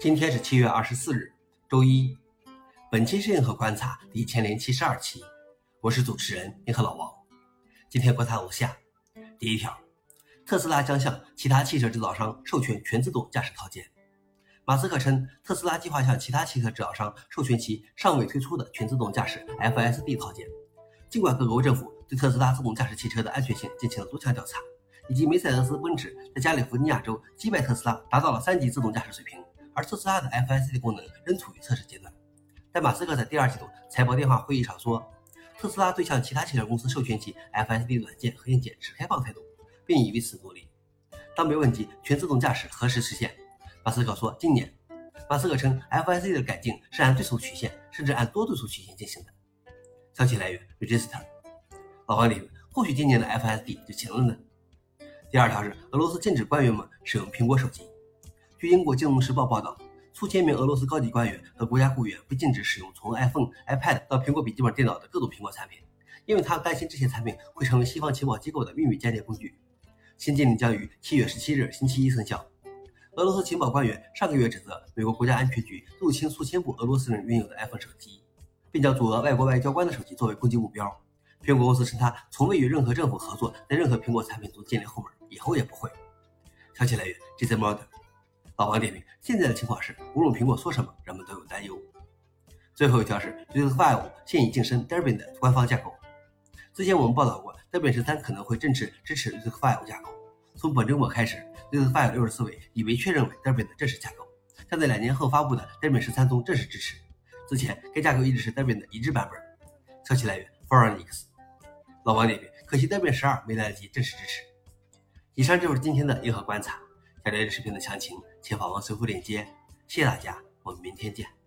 今天是七月二十四日，周一。本期是银河观察第一千零七十二期，我是主持人银河老王。今天观察如下：第一条，特斯拉将向其他汽车制造商授权全自动驾驶套件。马斯克称，特斯拉计划向其他汽车制造商授权其尚未推出的全自动驾驶 FSD 套件。尽管各国政府对特斯拉自动驾驶汽车的安全性进行了多项调查，以及梅赛德斯奔驰在加利福尼亚州击败特斯拉，达到了三级自动驾驶水平。而特斯拉的 FSD 功能仍处于测试阶段，但马斯克在第二季度财报电话会议上说，特斯拉对向其他汽车公司授权其 FSD 软件和硬件持开放态度，并以为此努力。当被问及全自动驾驶何时实现，马斯克说今年。马斯克称，FSD 的改进是按对数曲线，甚至按多对数曲线进行的。消息来源：Register。老王理论，或许今年的 FSD 就行了呢。第二条是，俄罗斯禁止官员们使用苹果手机。据英国《金融时报》报道，数千名俄罗斯高级官员和国家雇员被禁止使用从 iPhone、iPad 到苹果笔记本电脑的各种苹果产品，因为他担心这些产品会成为西方情报机构的秘密间谍工具。新禁令将于七月十七日星期一生效。俄罗斯情报官员上个月指责美国国家安全局入侵数千部俄罗斯人拥有的 iPhone 手机，并将阻俄外国外交官的手机作为攻击目标。苹果公司称，他从未与任何政府合作，在任何苹果产品中建立后门，以后也不会。消息来源：GZ Model。老王点评：现在的情况是，无论苹果说什么，人们都有担忧。最后一条是，RISC-V 现已晋升 Debian 的官方架构。之前我们报道过，Debian 十三可能会正式支持 RISC-V 架构。从本周末开始，RISC-V 六十四位已被确认为 Debian 的正式架构，将在两年后发布的 Debian 十三中正式支持。之前该架构一直是 Debian 的一致版本。消息来源 f o r e i g n x 老王点评：可惜 Debian 十二没来得及正式支持。以上就是今天的银河观察。想了解视频的详情，请访问随后链接。谢谢大家，我们明天见。